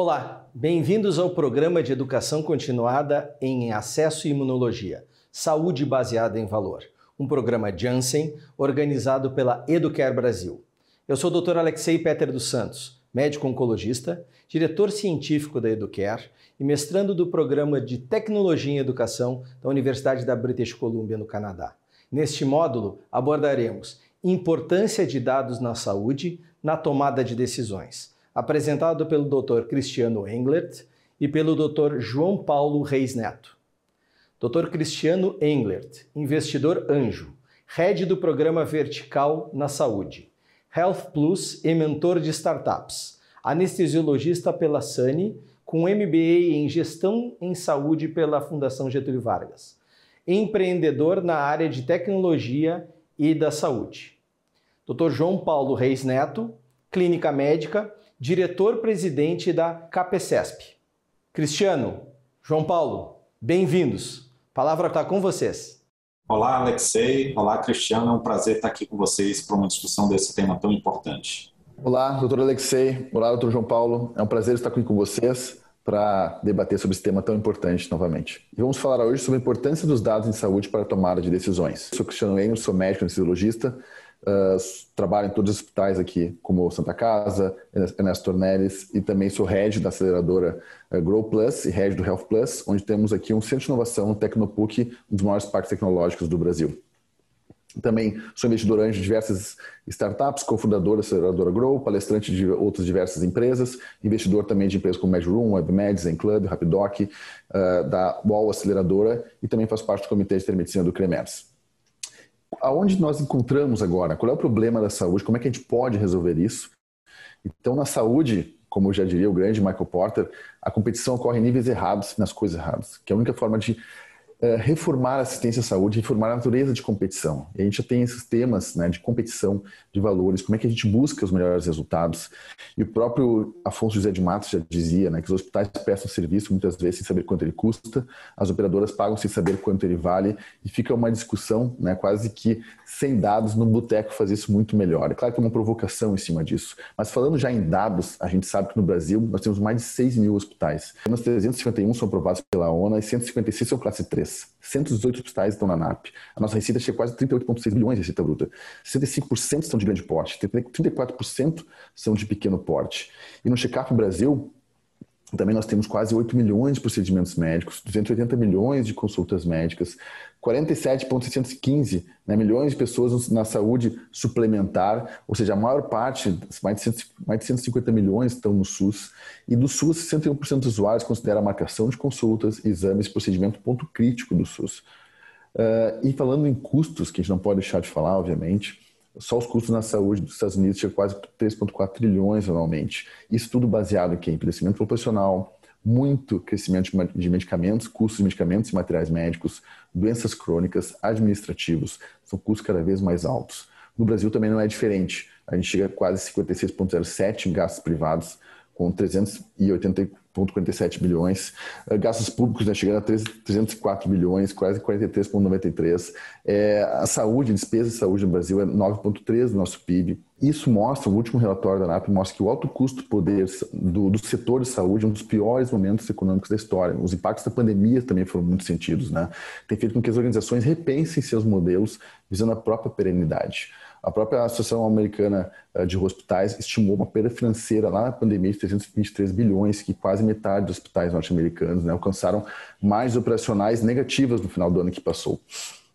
Olá, bem-vindos ao programa de educação continuada em acesso e imunologia, saúde baseada em valor, um programa Janssen organizado pela Educare Brasil. Eu sou o Dr. Alexei Peter dos Santos, médico oncologista, diretor científico da Educare e mestrando do programa de Tecnologia em Educação da Universidade da British Columbia, no Canadá. Neste módulo, abordaremos importância de dados na saúde na tomada de decisões apresentado pelo Dr. Cristiano Englert e pelo Dr. João Paulo Reis Neto. Dr. Cristiano Englert, investidor anjo, head do programa Vertical na Saúde, Health Plus e mentor de startups, anestesiologista pela SANI, com MBA em Gestão em Saúde pela Fundação Getúlio Vargas, empreendedor na área de tecnologia e da saúde. Dr. João Paulo Reis Neto, clínica médica, diretor-presidente da CAPECESP. Cristiano, João Paulo, bem-vindos. A palavra está com vocês. Olá, Alexei. Olá, Cristiano. É um prazer estar aqui com vocês para uma discussão desse tema tão importante. Olá, doutor Alexei. Olá, doutor João Paulo. É um prazer estar aqui com vocês para debater sobre esse tema tão importante novamente. E vamos falar hoje sobre a importância dos dados em saúde para a tomada de decisões. Sou Cristiano Enio, sou médico anestesiologista, Uh, trabalho em todos os hospitais aqui, como Santa Casa, Ernesto Tornelles, e também sou head da aceleradora uh, Grow Plus e head do Health Plus, onde temos aqui um centro de inovação, o Tecnopuc, um dos maiores parques tecnológicos do Brasil. Também sou investidor anjo de diversas startups, cofundador da aceleradora Grow, palestrante de outras diversas empresas, investidor também de empresas como MedRoom, WebMed, Zen Club, Rapidoc, uh, da Wall Aceleradora e também faço parte do comitê de telemedicina do CREMERS aonde nós encontramos agora? Qual é o problema da saúde? Como é que a gente pode resolver isso? Então, na saúde, como já diria o grande Michael Porter, a competição ocorre em níveis errados, nas coisas erradas, que é a única forma de reformar a assistência à saúde, reformar a natureza de competição. E a gente já tem esses temas né, de competição de valores, como é que a gente busca os melhores resultados. E o próprio Afonso José de Matos já dizia né, que os hospitais prestam serviço muitas vezes sem saber quanto ele custa, as operadoras pagam sem saber quanto ele vale, e fica uma discussão né, quase que sem dados no boteco fazer isso muito melhor. É claro que é uma provocação em cima disso, mas falando já em dados, a gente sabe que no Brasil nós temos mais de 6 mil hospitais. Apenas 351 são aprovados pela ONU e 156 são classe 3. 118 hospitais estão na NAP. A nossa receita chega quase 38,6 bilhões de receita bruta. 65% são de grande porte, 34% são de pequeno porte. E no Checkup Brasil, também nós temos quase 8 milhões de procedimentos médicos, 280 milhões de consultas médicas, 47,615 né, milhões de pessoas na saúde suplementar, ou seja, a maior parte, mais de, mais de 150 milhões estão no SUS, e do SUS, 61% dos usuários considera a marcação de consultas, exames procedimento ponto crítico do SUS. Uh, e falando em custos, que a gente não pode deixar de falar, obviamente, só os custos na saúde dos Estados Unidos chegam quase 3,4 trilhões anualmente. Isso tudo baseado em envelhecimento proporcional, muito crescimento de medicamentos, custos de medicamentos e materiais médicos, doenças crônicas, administrativos, são custos cada vez mais altos. No Brasil também não é diferente. A gente chega a quase 56,07 em gastos privados, com 380,47 bilhões. Eh, gastos públicos né, chegando a 304 bilhões, quase 43,93. É, a saúde, a despesa de saúde no Brasil é 9,3 do nosso PIB. Isso mostra, o último relatório da ANAP mostra que o alto custo poder do, do setor de saúde é um dos piores momentos econômicos da história. Os impactos da pandemia também foram muito sentidos. Né? Tem feito com que as organizações repensem seus modelos visando a própria perenidade. A própria Associação Americana eh, de Hospitais estimou uma perda financeira lá na pandemia de 323 bilhões, que quase metade dos hospitais norte-americanos né, alcançaram mais operacionais negativas no final do ano que passou.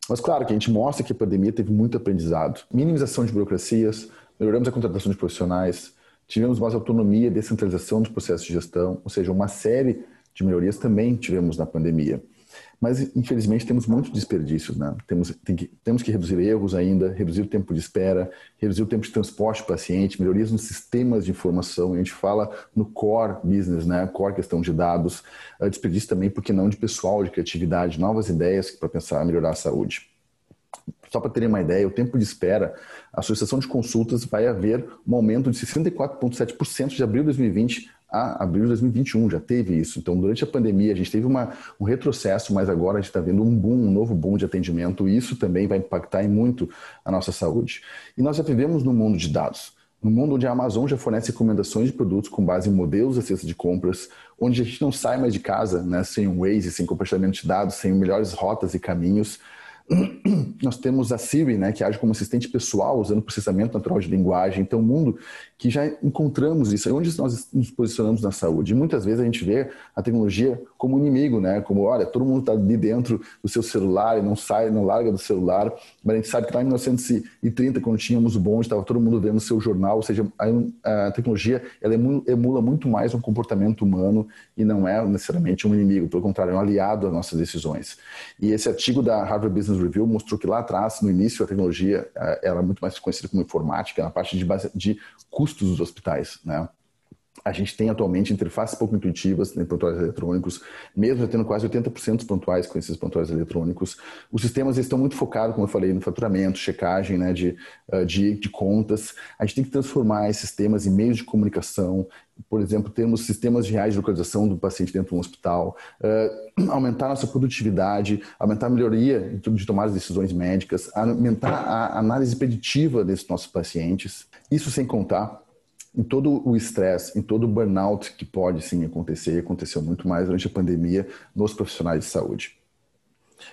Mas claro que a gente mostra que a pandemia teve muito aprendizado. Minimização de burocracias, melhoramos a contratação de profissionais, tivemos mais autonomia, descentralização dos processos de gestão, ou seja, uma série de melhorias também tivemos na pandemia. Mas, infelizmente, temos muitos desperdícios. Né? Temos, que, temos que reduzir erros ainda, reduzir o tempo de espera, reduzir o tempo de transporte do paciente, melhorias nos sistemas de informação. A gente fala no core business, né? core questão de dados, uh, desperdício também, porque não, de pessoal, de criatividade, novas ideias para pensar melhorar a saúde. Só para terem uma ideia, o tempo de espera, a Associação de Consultas vai haver um aumento de 64,7% de abril de 2020 a abril de 2021, já teve isso. Então, durante a pandemia, a gente teve uma, um retrocesso, mas agora a gente está vendo um boom, um novo boom de atendimento, e isso também vai impactar em muito a nossa saúde. E nós já vivemos no mundo de dados. No mundo onde a Amazon já fornece recomendações de produtos com base em modelos de cesta de compras, onde a gente não sai mais de casa né, sem um Waze, sem compartilhamento de dados, sem melhores rotas e caminhos, nós temos a Siri, né, que age como assistente pessoal, usando processamento natural de linguagem. Então, um mundo que já encontramos isso, é onde nós nos posicionamos na saúde. E muitas vezes a gente vê a tecnologia como inimigo, né? Como, olha, todo mundo está ali dentro do seu celular e não sai, não larga do celular. Mas a gente sabe que lá em 1930, quando tínhamos o bonde, estava todo mundo vendo o seu jornal. Ou seja, a, a tecnologia ela emula muito mais um comportamento humano e não é necessariamente um inimigo. Pelo contrário, é um aliado às nossas decisões. E esse artigo da Harvard Business Review mostrou que lá atrás, no início, a tecnologia eh, era muito mais conhecida como informática, na parte de, de custos dos hospitais, né? A gente tem atualmente interfaces pouco intuitivas em pontuais eletrônicos, mesmo já tendo quase 80% dos pontuais com esses pontuais eletrônicos. Os sistemas estão muito focados, como eu falei, no faturamento, checagem né, de, eh, de, de contas. A gente tem que transformar esses sistemas em meios de comunicação, por exemplo, termos sistemas reais de localização do paciente dentro de um hospital, uh, aumentar nossa produtividade, aumentar a melhoria de tomar as decisões médicas, aumentar a análise preditiva desses nossos pacientes. Isso sem contar em todo o estresse, em todo o burnout que pode sim acontecer, e aconteceu muito mais durante a pandemia nos profissionais de saúde.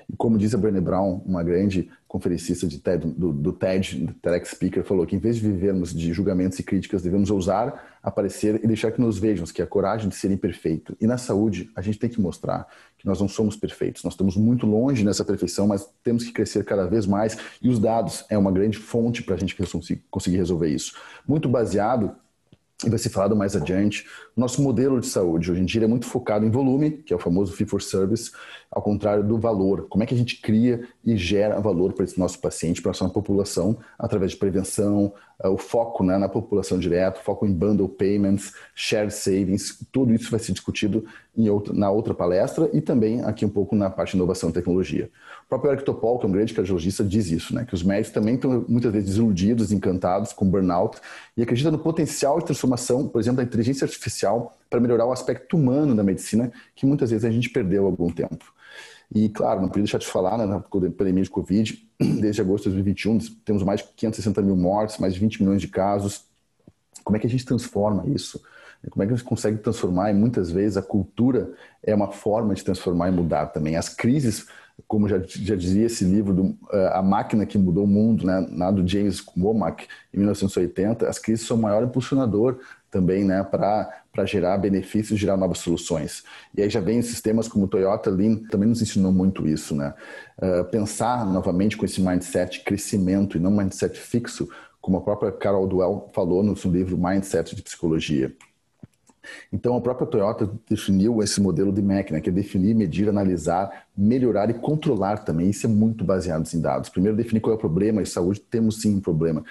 E como diz a Brené Brown, uma grande conferencista TED, do, do TED, do TEDx Speaker, falou que em vez de vivermos de julgamentos e críticas, devemos ousar aparecer e deixar que nos vejam, que é a coragem de ser imperfeito. E na saúde, a gente tem que mostrar que nós não somos perfeitos. Nós estamos muito longe nessa perfeição, mas temos que crescer cada vez mais. E os dados é uma grande fonte para a gente conseguir resolver isso. Muito baseado e vai ser falado mais adiante. Nosso modelo de saúde hoje em dia é muito focado em volume, que é o famoso fee for service, ao contrário do valor. Como é que a gente cria e gera valor para esse nosso paciente, para a nossa população, através de prevenção, eh, o foco né, na população direta, foco em bundle payments, shared savings, tudo isso vai ser discutido outra, na outra palestra e também aqui um pouco na parte de inovação e tecnologia. Próprio Eric Topol, que é um grande cardiologista, diz isso, né, que os médicos também estão muitas vezes desiludidos, encantados com burnout e acreditam no potencial de transformação, por exemplo, da inteligência artificial para melhorar o aspecto humano da medicina, que muitas vezes a gente perdeu algum tempo. E, claro, não podia deixar de falar, né, na pandemia de Covid, desde agosto de 2021, temos mais de 560 mil mortes, mais de 20 milhões de casos. Como é que a gente transforma isso? Como é que a gente consegue transformar? E muitas vezes a cultura é uma forma de transformar e mudar também. As crises, como já, já dizia esse livro, do, uh, A Máquina que Mudou o Mundo, né, do James Womack, em 1980, as crises são o maior impulsionador também né, para gerar benefícios, gerar novas soluções. E aí já vem sistemas como Toyota Lean, também nos ensinou muito isso. Né? Uh, pensar novamente com esse mindset crescimento e não mindset fixo, como a própria Carol Dwell falou no seu livro Mindset de Psicologia. Então, a própria Toyota definiu esse modelo de máquina, que é definir, medir, analisar, melhorar e controlar também. Isso é muito baseado em dados. Primeiro, definir qual é o problema. Em saúde, temos sim um problema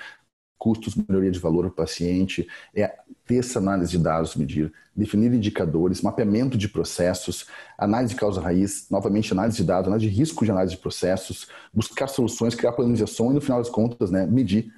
custos, melhoria de valor para o paciente, é ter essa análise de dados, medir, definir indicadores, mapeamento de processos, análise de causa raiz, novamente análise de dados, análise de risco de análise de processos, buscar soluções, criar planificação e no final das contas, né, medir.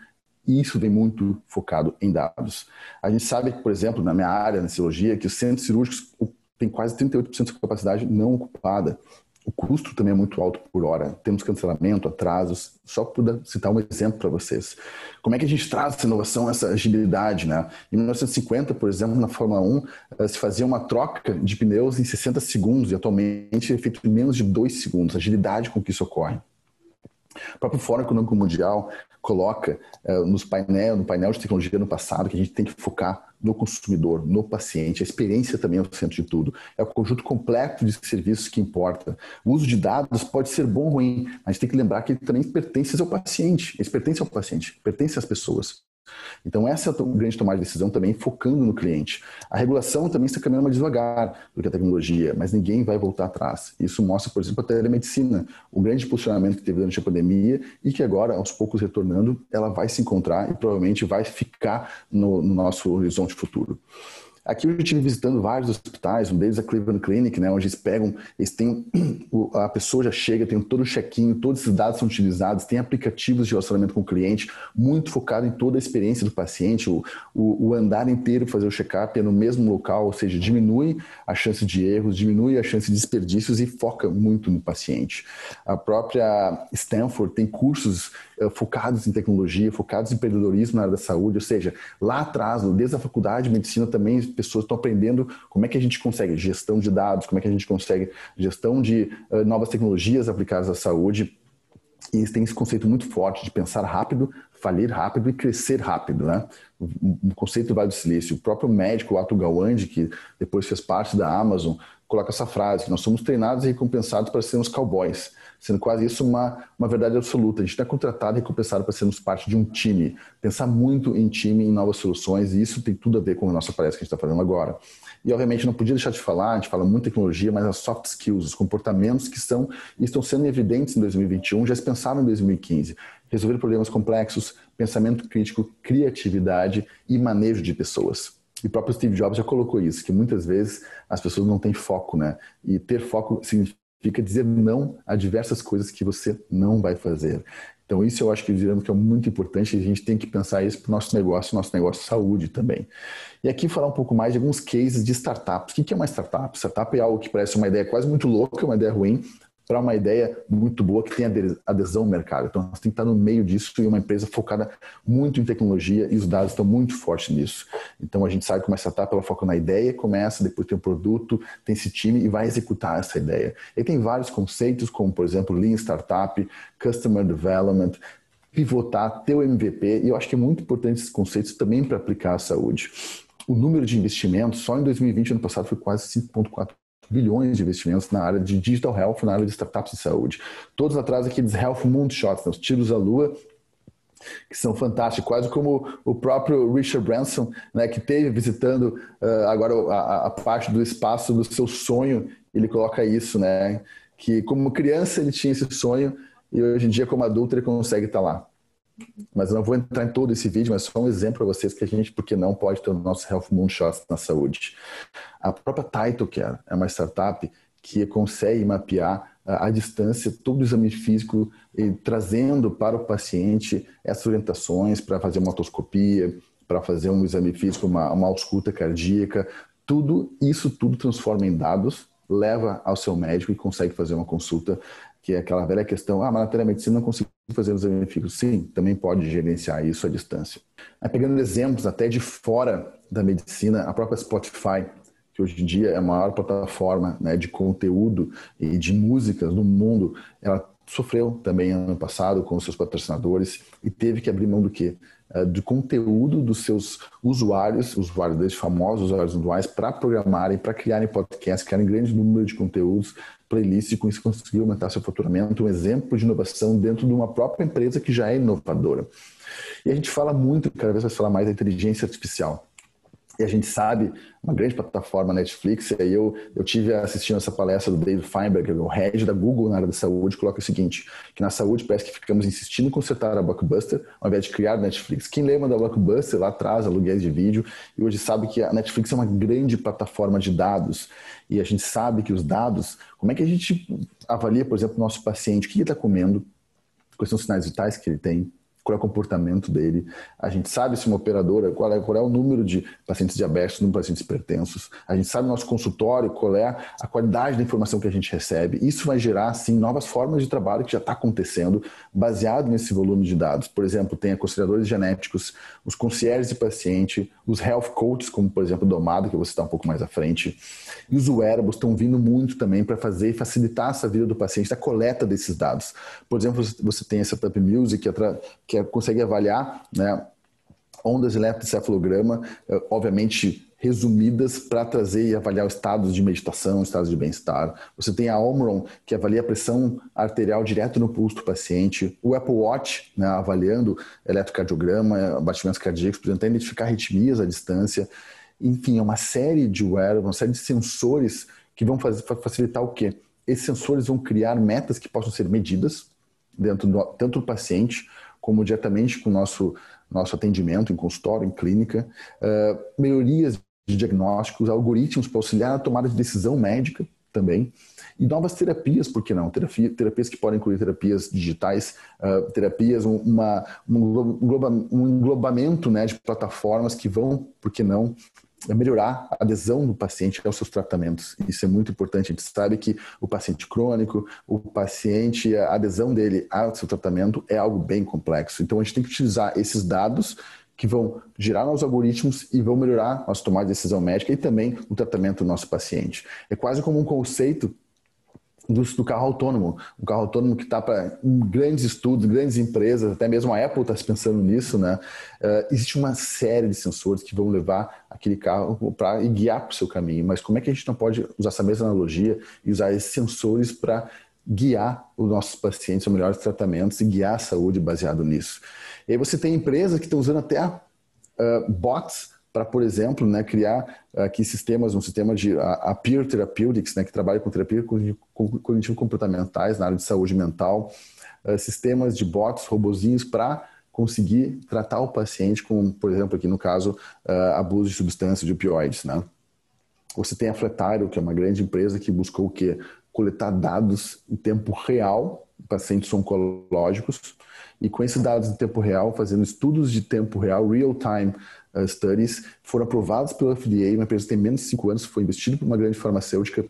E isso vem muito focado em dados. A gente sabe por exemplo, na minha área, na cirurgia, que os centros cirúrgicos têm quase 38% de capacidade não ocupada. O custo também é muito alto por hora. Temos cancelamento, atrasos. Só para citar um exemplo para vocês. Como é que a gente traz essa inovação, essa agilidade? Né? Em 1950, por exemplo, na Fórmula 1, eh, se fazia uma troca de pneus em 60 segundos e atualmente é feito em menos de 2 segundos. A agilidade com que isso ocorre. O próprio Fórum Econômico Mundial coloca uh, nos painel, no painel de tecnologia no passado que a gente tem que focar no consumidor, no paciente. A experiência também é o centro de tudo. É o conjunto completo de serviços que importa. O uso de dados pode ser bom ou ruim, mas tem que lembrar que ele também pertence ao paciente. Ele pertence ao paciente, pertence às pessoas. Então, essa é a grande tomada de decisão também, focando no cliente. A regulação também está caminhando mais devagar do que a tecnologia, mas ninguém vai voltar atrás. Isso mostra, por exemplo, a telemedicina, o grande posicionamento que teve durante a pandemia e que agora, aos poucos retornando, ela vai se encontrar e provavelmente vai ficar no, no nosso horizonte futuro. Aqui eu estive visitando vários hospitais, um deles é a Cleveland Clinic, né, onde eles pegam, eles têm, a pessoa já chega, tem todo o check-in, todos esses dados são utilizados, tem aplicativos de relacionamento com o cliente, muito focado em toda a experiência do paciente, o, o, o andar inteiro fazer o check-up é no mesmo local, ou seja, diminui a chance de erros, diminui a chance de desperdícios e foca muito no paciente. A própria Stanford tem cursos focados em tecnologia, focados em empreendedorismo na área da saúde, ou seja, lá atrás, desde a faculdade de medicina também, as pessoas estão aprendendo como é que a gente consegue gestão de dados, como é que a gente consegue gestão de uh, novas tecnologias aplicadas à saúde. E eles têm esse conceito muito forte de pensar rápido, falir rápido e crescer rápido, né? O conceito do Vale do Silício. O próprio médico, o Ato Gawande, que depois fez parte da Amazon, coloca essa frase, que nós somos treinados e recompensados para sermos cowboys, sendo quase isso uma, uma verdade absoluta. A gente não é contratado e recompensado para sermos parte de um time. Pensar muito em time, em novas soluções, e isso tem tudo a ver com a nossa palestra que a gente está fazendo agora. E, obviamente, não podia deixar de falar, a gente fala muito tecnologia, mas as soft skills, os comportamentos que são estão sendo evidentes em 2021, já se pensaram em 2015. Resolver problemas complexos, pensamento crítico, criatividade e manejo de pessoas. E o próprio Steve Jobs já colocou isso, que muitas vezes as pessoas não têm foco, né? E ter foco significa dizer não a diversas coisas que você não vai fazer. Então, isso eu acho que diremos que é muito importante a gente tem que pensar isso para o nosso negócio, nosso negócio de saúde também. E aqui falar um pouco mais de alguns cases de startups. O que é uma startup? Startup é algo que parece uma ideia quase muito louca, uma ideia ruim, para uma ideia muito boa que tem adesão no mercado. Então, você tem que estar no meio disso e uma empresa focada muito em tecnologia e os dados estão muito fortes nisso. Então, a gente sabe que uma startup ela foca na ideia, começa, depois tem um produto, tem esse time e vai executar essa ideia. E tem vários conceitos, como, por exemplo, Lean Startup, Customer Development, pivotar, ter o MVP, e eu acho que é muito importante esses conceitos também para aplicar a saúde. O número de investimentos, só em 2020, ano passado, foi quase 5,4 bilhões de investimentos na área de digital health, na área de startups de saúde. Todos atrás aqueles health moonshots, né, os tiros à lua, que são fantásticos, quase como o próprio Richard Branson, né, que teve visitando uh, agora a, a, parte do espaço do seu sonho, ele coloca isso, né, que como criança ele tinha esse sonho e hoje em dia como adulto ele consegue estar lá. Mas eu não vou entrar em todo esse vídeo, mas só um exemplo para vocês que a gente, porque não, pode ter o nosso Health Moonshots na saúde. A própria Title Care é uma startup que consegue mapear à distância todo o exame físico e trazendo para o paciente essas orientações para fazer uma otoscopia, para fazer um exame físico, uma, uma ausculta cardíaca, tudo isso tudo transforma em dados, leva ao seu médico e consegue fazer uma consulta que é aquela velha questão, ah, mas na telemedicina não consigo fazer os exames físicos. Sim, também pode gerenciar isso à distância. Aí, pegando exemplos até de fora da medicina, a própria Spotify, que hoje em dia é a maior plataforma né, de conteúdo e de músicas do mundo, ela sofreu também ano passado com seus patrocinadores e teve que abrir mão do quê? Eh, do conteúdo dos seus usuários, usuários desses famosos usuários atuais, para programarem, para criarem podcasts, criarem grande número de conteúdos, playlists, com isso conseguir aumentar seu faturamento, um exemplo de inovação dentro de uma própria empresa que já é inovadora. E a gente fala muito, cada vez vai falar mais da inteligência artificial. E a gente sabe, uma grande plataforma Netflix, e aí eu, eu tive assistindo essa palestra do David Feinberg, o head da Google na área da saúde, coloca o seguinte, que na saúde parece que ficamos insistindo em consertar a Blockbuster ao invés de criar a Netflix. Quem lembra da Blockbuster lá atrás, aluguéis de vídeo, e hoje sabe que a Netflix é uma grande plataforma de dados, e a gente sabe que os dados, como é que a gente avalia, por exemplo, o nosso paciente, o que ele está comendo, quais são os sinais vitais que ele tem, qual é o comportamento dele. A gente sabe se uma operadora, qual é, qual é o número de pacientes diabéticos, número de pacientes hipertensos. A gente sabe no nosso consultório qual é a qualidade da informação que a gente recebe. Isso vai gerar, sim, novas formas de trabalho que já está acontecendo, baseado nesse volume de dados. Por exemplo, tem aconselhadores genéticos, os concierges de paciente, os health coaches, como por exemplo o Domado, que eu vou citar um pouco mais à frente. E os wearables estão vindo muito também para fazer e facilitar essa vida do paciente, a coleta desses dados. Por exemplo, você tem essa Setup Music, que é, consegue avaliar né, ondas de eletrocefalograma, é, obviamente resumidas para trazer e avaliar estados de meditação, estados de bem-estar. Você tem a Omron, que avalia a pressão arterial direto no pulso do paciente. O Apple Watch, né, avaliando eletrocardiograma, batimentos cardíacos, tentar identificar arritmias à distância. Enfim, é uma série de wearables, uma série de sensores que vão fazer, facilitar o quê? Esses sensores vão criar metas que possam ser medidas dentro do, tanto do paciente como diretamente com o nosso, nosso atendimento em consultório, em clínica, uh, melhorias de diagnósticos, algoritmos para auxiliar na tomada de decisão médica também, e novas terapias, por que não? Terapia, terapias que podem incluir terapias digitais, uh, terapias, uma, um, engloba, um englobamento né, de plataformas que vão, por que não, melhorar a adesão do paciente aos seus tratamentos. Isso é muito importante. A gente sabe que o paciente crônico, o paciente, a adesão dele ao seu tratamento é algo bem complexo. Então a gente tem que utilizar esses dados que vão girar nos algoritmos e vão melhorar as tomadas de decisão médica e também o tratamento do nosso paciente. É quase como um conceito do, do carro autônomo. O carro autônomo que está para grandes estudos, grandes empresas, até mesmo a Apple está se pensando nisso, né? Uh, existe uma série de sensores que vão levar aquele carro para guiar para o seu caminho. Mas como é que a gente não pode usar essa mesma analogia e usar esses sensores para guiar os nossos pacientes aos melhores tratamentos e guiar a saúde baseado nisso? E aí você tem empresas que estão usando até uh, bots para, por exemplo, né, criar aqui sistemas, um sistema de a, a Peer Therapeutics, né, que trabalha com terapia cognitivo-comportamentais na área de saúde mental, uh, sistemas de bots, robozinhos para conseguir tratar o paciente com, por exemplo, aqui no caso, uh, abuso de substâncias, de opioides, né? Você tem a Fletario, que é uma grande empresa que buscou o quê? Coletar dados em tempo real, pacientes oncológicos, e com esses dados em tempo real, fazendo estudos de tempo real, real-time uh, studies, foram aprovados pela FDA, uma empresa que tem menos de 5 anos, foi investido por uma grande farmacêutica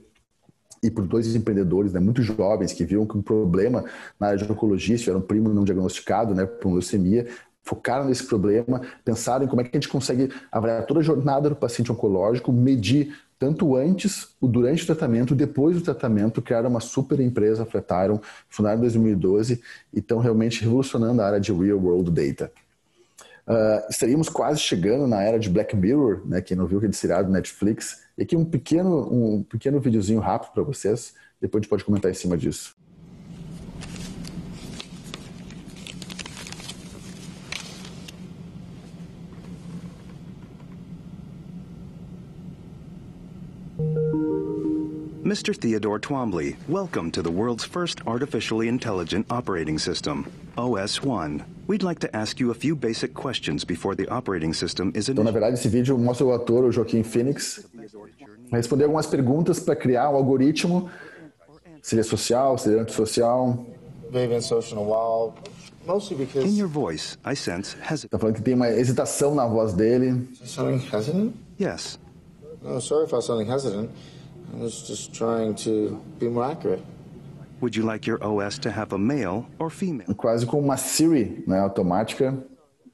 e por dois empreendedores, né, muito jovens, que viram que um problema na área de oncologia, tiveram um primo não diagnosticado, né, por leucemia, focaram nesse problema, pensaram em como é que a gente consegue avaliar toda a jornada do paciente oncológico, medir tanto antes, durante o tratamento, depois do tratamento, criaram uma super empresa, Flatiron, fundaram em 2012 e estão realmente revolucionando a área de real world data. Uh, estaríamos quase chegando na era de Black Mirror, né? Quem não viu aquele seriado do Netflix. E aqui um pequeno, um pequeno videozinho rápido para vocês. Depois a gente pode comentar em cima disso. Mr. Theodore Twombly, welcome to the world's first artificially intelligent operating system, OS1. We'd like to ask you a few basic questions before the operating system is Então, na verdade, esse vídeo mostra o ator, o Joaquim Phoenix, responder algumas perguntas para criar o um algoritmo. Seria social, seria antissocial. In your voice, I sense hesitation. Tá falando que tem uma hesitação na voz dele. Sounding hesitant? Yes. No, sorry if I was sounding hesitant. I was just trying to be more accurate. Would you like your OS to have a male or female? Quase como uma Siri, né, automática.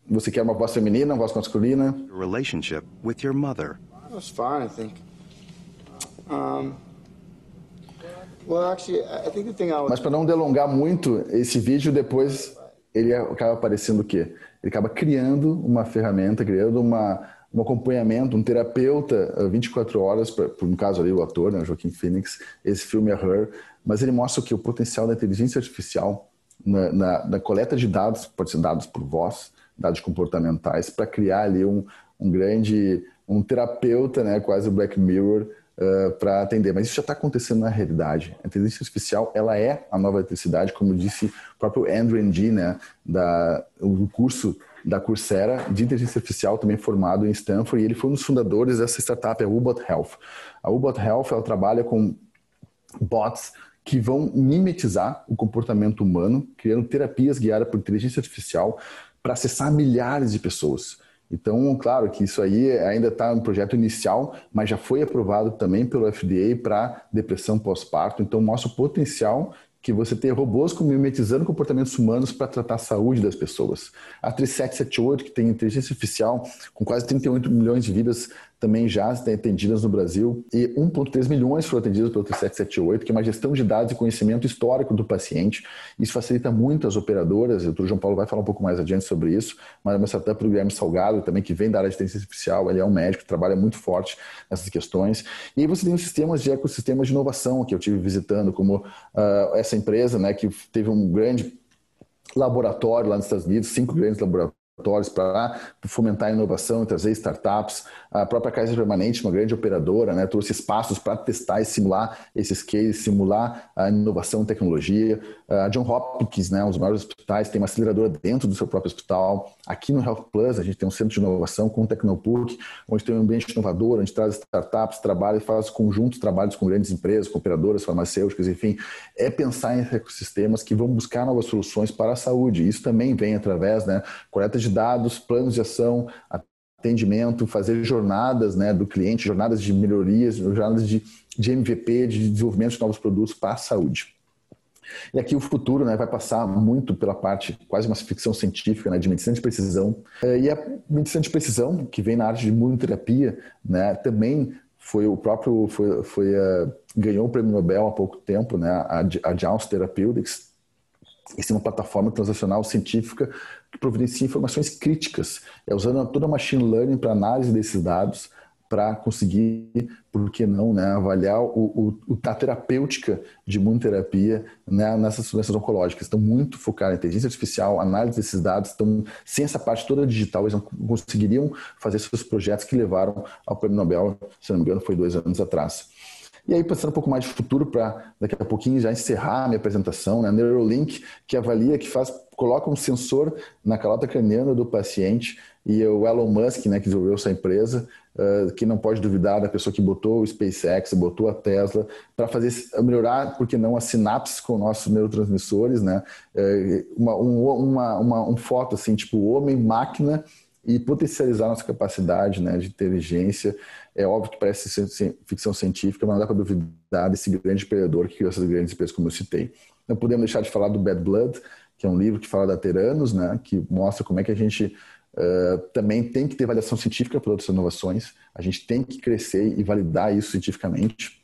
Você quer uma voz feminina, uma voz masculina? Your relationship with your mother. That's fine, I think. Um, well, actually, I think the thing I was... Mas para não delongar muito, esse vídeo depois ele acaba aparecendo o quê? Ele acaba criando uma ferramenta, criando uma um acompanhamento, um terapeuta 24 horas, pra, no caso ali o ator, né, Joaquim Phoenix, esse filme é Her, mas ele mostra que o potencial da inteligência artificial na, na, na, coleta de dados, pode ser dados por voz, dados comportamentais, para criar ali um, um grande, um terapeuta, né, quase o Black Mirror, uh, para atender. Mas isso já está acontecendo na realidade. A inteligência artificial, ela é a nova eletricidade, como disse o próprio Andrew Ng, né, da, o curso da Coursera de inteligência artificial, também formado em Stanford, e ele foi um dos fundadores dessa startup, a Ubot Health. A Ubot Health ela trabalha com bots que vão mimetizar o comportamento humano, criando terapias guiadas por inteligência artificial para acessar milhares de pessoas. Então, claro que isso aí ainda está no projeto inicial, mas já foi aprovado também pelo FDA para depressão pós-parto. Então, mostra o potencial que você tem robôs mimetizando comportamentos humanos para tratar a saúde das pessoas. A 3778, que tem inteligência artificial com quase 38 milhões de vidas também já atendidas no Brasil e 1,3 milhões foram atendidas pelo 3778, que é uma gestão de dados e conhecimento histórico do paciente. Isso facilita muito as operadoras, o Dr. João Paulo vai falar um pouco mais adiante sobre isso, mas é uma startup do Guilherme Salgado, também que vem da área de inteligência artificial, ele é um médico, trabalha muito forte nessas questões. E aí você tem os sistemas de ecossistemas de inovação que eu tive visitando, como uh, essa empresa, né, que teve um grande laboratório lá nos Estados Unidos, cinco grandes laboratórios para fomentar a inovação e trazer startups. A própria Kaiser Permanente, uma grande operadora, né, trouxe espaços para testar e simular esses cases, simular a inovação e tecnologia. A John Hopkins, né, um dos maiores hospitais, tem uma aceleradora dentro do seu próprio hospital. Aqui no Health Plus, a gente tem um centro de inovação com o Tecnopuc, onde tem um ambiente inovador, onde traz startups, trabalha e faz conjuntos trabalhos com grandes empresas, com operadoras farmacêuticas, enfim. É pensar em ecossistemas que vão buscar novas soluções para a saúde. Isso também vem através, né, coleta de dados, planos de ação, atendimento, fazer jornadas né, do cliente, jornadas de melhorias, jornadas de, de MVP, de desenvolvimento de novos produtos para a saúde. E aqui o futuro né, vai passar muito pela parte, quase uma ficção científica, né, de medicina de precisão. É, e a medicina de precisão, que vem na arte de imunoterapia, né, também foi o próprio, foi, foi uh, ganhou o prêmio Nobel há pouco tempo, né, a, a Jounce Therapeutics, isso é uma plataforma transacional científica que providencia informações críticas, é usando toda a machine learning para análise desses dados, para conseguir, por que não, né, avaliar o, o, a terapêutica de imunoterapia né, nessas doenças oncológicas. Estão muito focados em inteligência artificial, análise desses dados. Estão, sem essa parte toda digital, eles não conseguiriam fazer seus projetos que levaram ao prêmio Nobel, se não me engano, foi dois anos atrás. E aí, pensando um pouco mais de futuro, para daqui a pouquinho já encerrar a minha apresentação, né? Neuralink, que avalia, que faz, coloca um sensor na calota craniana do paciente, e o Elon Musk, né, que desenvolveu essa empresa, uh, que não pode duvidar da pessoa que botou o SpaceX, botou a Tesla, para fazer melhorar, por que não, as sinapses com nossos neurotransmissores, né? Uh, uma, um, uma, uma, um foto assim, tipo homem-máquina, e potencializar nossa capacidade né, de inteligência. É óbvio que parece ficção científica, mas não dá para duvidar desse grande perdedor que criou essas grandes empresas, como eu citei. Não podemos deixar de falar do Bad Blood, que é um livro que fala da Teranos, né, que mostra como é que a gente uh, também tem que ter validação científica para outras inovações, a gente tem que crescer e validar isso cientificamente.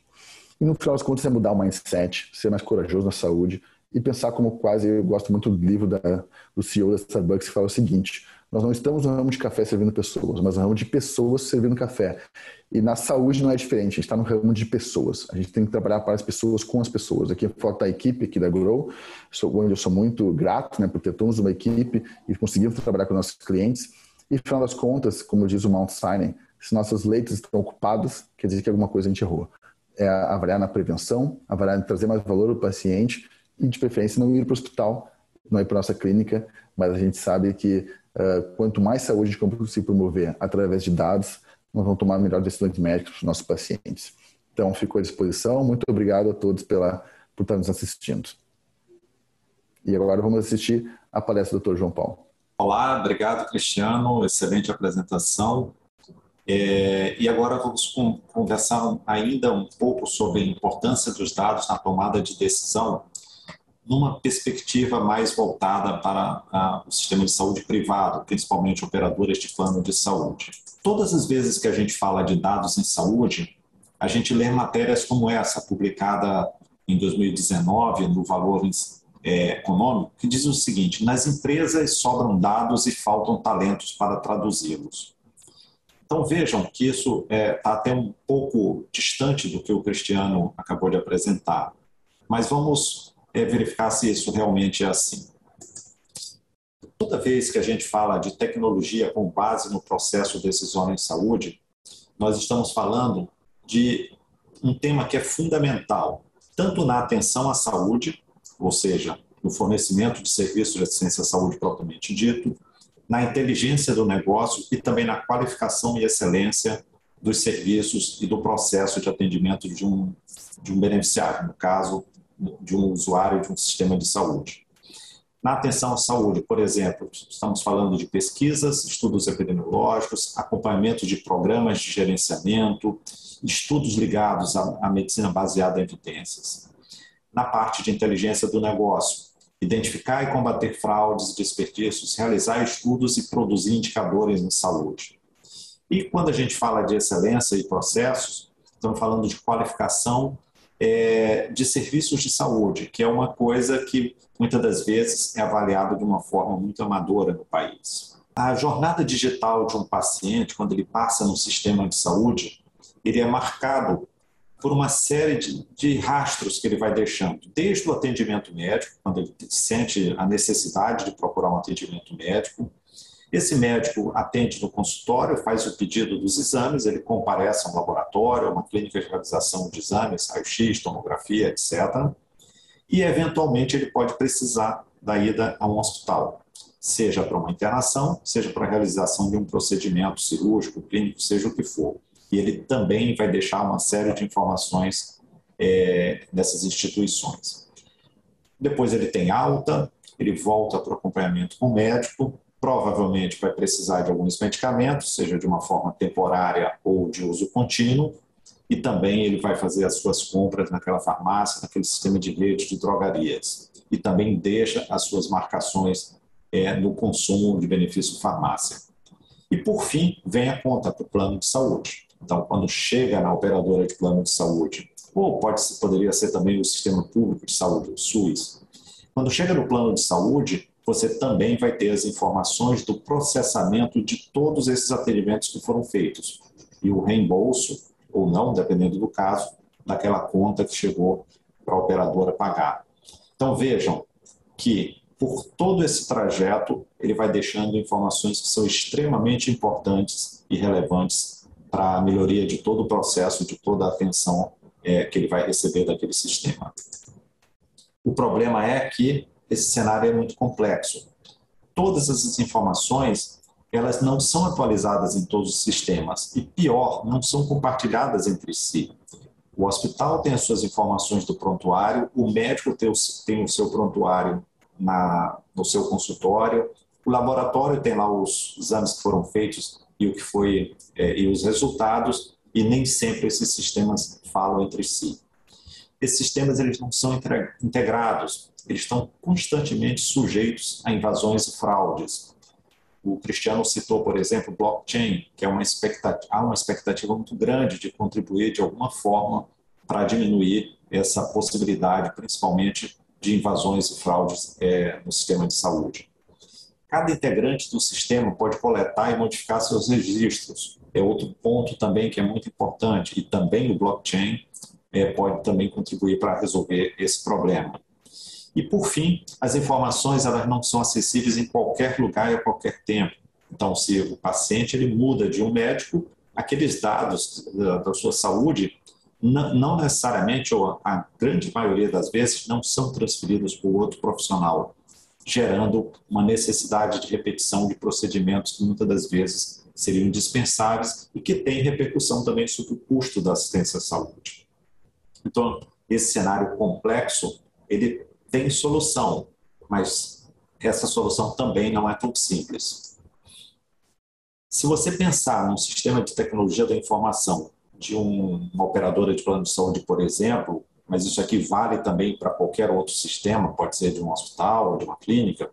E no final das contas é mudar o mindset, ser mais corajoso na saúde e pensar como quase, eu gosto muito do livro da, do CEO da Starbucks que fala o seguinte, nós não estamos no ramo de café servindo pessoas, mas no ramo de pessoas servindo café. E na saúde não é diferente, a gente está no ramo de pessoas. A gente tem que trabalhar para as pessoas, com as pessoas. Aqui falta a equipe aqui da Grow, onde eu sou muito grato né, por ter todos uma equipe e conseguimos trabalhar com nossos clientes. E, no final das contas, como diz o Mount Sinai, se nossas leitos estão ocupadas, quer dizer que alguma coisa a gente errou. É avaliar na prevenção, avaliar em trazer mais valor ao paciente e, de preferência, não ir para o hospital, não ir para a nossa clínica, mas a gente sabe que quanto mais saúde a gente conseguir promover através de dados, nós vamos tomar melhores decisões médicas para os nossos pacientes. Então, fico à disposição. Muito obrigado a todos pela, por estar nos assistindo. E agora vamos assistir a palestra do Dr. João Paulo. Olá, obrigado, Cristiano. Excelente apresentação. É, e agora vamos conversar ainda um pouco sobre a importância dos dados na tomada de decisão numa perspectiva mais voltada para a, o sistema de saúde privado, principalmente operadoras de plano de saúde. Todas as vezes que a gente fala de dados em saúde, a gente lê matérias como essa, publicada em 2019 no Valor é, Econômico, que diz o seguinte: nas empresas sobram dados e faltam talentos para traduzi-los. Então vejam que isso está é, tá até um pouco distante do que o Cristiano acabou de apresentar. Mas vamos é verificar se isso realmente é assim. Toda vez que a gente fala de tecnologia com base no processo decisório em saúde, nós estamos falando de um tema que é fundamental, tanto na atenção à saúde, ou seja, no fornecimento de serviços de assistência à saúde propriamente dito, na inteligência do negócio e também na qualificação e excelência dos serviços e do processo de atendimento de um, de um beneficiário, no caso, de um usuário de um sistema de saúde. Na atenção à saúde, por exemplo, estamos falando de pesquisas, estudos epidemiológicos, acompanhamento de programas de gerenciamento, estudos ligados à, medicina baseada em evidências. Na parte de inteligência do negócio, identificar e combater fraudes e desperdícios, realizar estudos e produzir indicadores em saúde. E quando a gente fala de excelência e processos, estamos falando de qualificação é, de serviços de saúde, que é uma coisa que muitas das vezes é avaliada de uma forma muito amadora no país. A jornada digital de um paciente, quando ele passa no sistema de saúde, ele é marcado por uma série de, de, rastros que ele vai deixando, desde o atendimento médico, quando ele sente a necessidade de procurar um atendimento médico, esse médico atende no consultório, faz o pedido dos exames, ele comparece a um laboratório, a uma clínica de realização de exames, raio-x, tomografia, etc. E, eventualmente, ele pode precisar da ida a um hospital, seja para uma internação, seja para a realização de um procedimento cirúrgico, clínico, seja o que for. E ele também vai deixar uma série de informações é, dessas instituições. Depois ele tem alta, ele volta para o acompanhamento com o médico, provavelmente vai precisar de alguns medicamentos, seja de uma forma temporária ou de uso contínuo, e também ele vai fazer as suas compras naquela farmácia, naquele sistema de rede de drogarias, e também deixa as suas marcações é, no consumo de benefício farmácia. E por fim, vem a conta para o plano de saúde. Então, quando chega na operadora de plano de saúde, ou pode, poderia ser também o sistema público de saúde, o SUS, quando chega no plano de saúde, você também vai ter as informações do processamento de todos esses atendimentos que foram feitos e o reembolso, ou não, dependendo do caso, daquela conta que chegou para a operadora pagar. Então vejam que por todo esse trajeto ele vai deixando informações que são extremamente importantes e relevantes para a melhoria de todo o processo, de toda a atenção é, que ele vai receber daquele sistema. O problema é que esse cenário é muito complexo. Todas essas informações, elas não são atualizadas em todos os sistemas e pior, não são compartilhadas entre si. O hospital tem as suas informações do prontuário, o médico tem o, seu prontuário na, no seu consultório, o laboratório tem lá os exames que foram feitos e o que foi é, e os resultados e nem sempre esses sistemas falam entre si. Esses sistemas eles não são integrados eles estão constantemente sujeitos a invasões e fraudes. O Cristiano citou, por exemplo, blockchain, que é uma expectativa, há uma expectativa muito grande de contribuir de alguma forma para diminuir essa possibilidade, principalmente de invasões e fraudes é, no sistema de saúde. Cada integrante do sistema pode coletar e modificar seus registros. É outro ponto também que é muito importante e também o blockchain é, pode também contribuir para resolver esse problema. E, por fim, as informações elas não são acessíveis em qualquer lugar e a qualquer tempo. Então, se o paciente ele muda de um médico, aqueles dados da, sua saúde não, não necessariamente, ou a grande maioria das vezes, não são transferidos para outro profissional, gerando uma necessidade de repetição de procedimentos que muitas das vezes seriam indispensáveis e que tem repercussão também sobre o custo da assistência à saúde. Então, esse cenário complexo, ele tem solução, mas essa solução também não é tão simples. Se você pensar num sistema de tecnologia da informação de um, uma operadora de plano de saúde, por exemplo, mas isso aqui vale também para qualquer outro sistema, pode ser de um hospital ou de uma clínica.